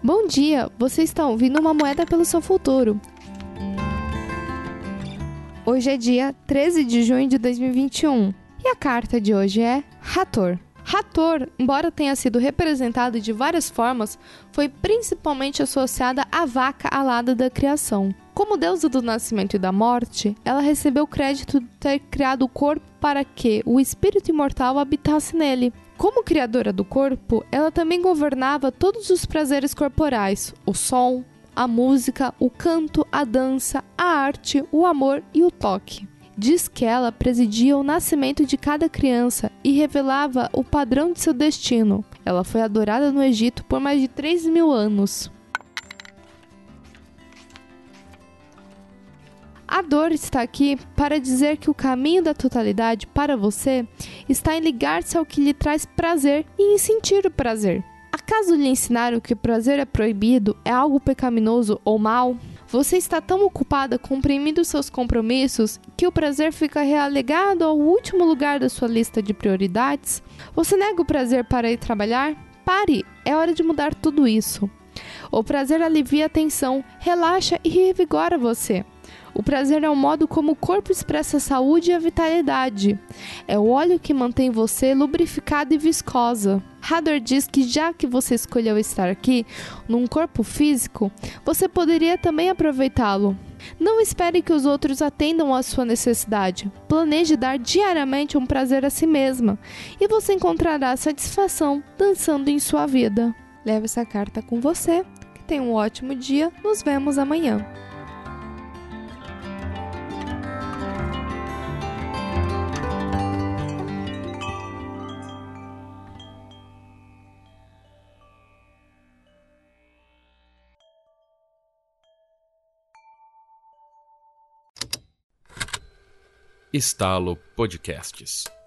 Bom dia, você está ouvindo uma moeda pelo seu futuro. Hoje é dia 13 de junho de 2021 e a carta de hoje é Rator. Rator, embora tenha sido representado de várias formas, foi principalmente associada à vaca alada da criação. Como deusa do nascimento e da morte, ela recebeu crédito de ter criado o corpo para que o espírito imortal habitasse nele. Como criadora do corpo, ela também governava todos os prazeres corporais: o som, a música, o canto, a dança, a arte, o amor e o toque. Diz que ela presidia o nascimento de cada criança e revelava o padrão de seu destino. Ela foi adorada no Egito por mais de 3 mil anos. A dor está aqui para dizer que o caminho da totalidade para você está em ligar-se ao que lhe traz prazer e em sentir o prazer. Acaso lhe ensinaram que o prazer é proibido, é algo pecaminoso ou mal? Você está tão ocupada comprimindo seus compromissos que o prazer fica relegado ao último lugar da sua lista de prioridades? Você nega o prazer para ir trabalhar? Pare! É hora de mudar tudo isso. O prazer alivia a tensão, relaxa e revigora você. O prazer é o modo como o corpo expressa a saúde e a vitalidade. É o óleo que mantém você lubrificada e viscosa. Hador diz que já que você escolheu estar aqui, num corpo físico, você poderia também aproveitá-lo. Não espere que os outros atendam à sua necessidade. Planeje dar diariamente um prazer a si mesma e você encontrará satisfação dançando em sua vida. Leve essa carta com você. Que tenha um ótimo dia. Nos vemos amanhã. Estalo Podcasts.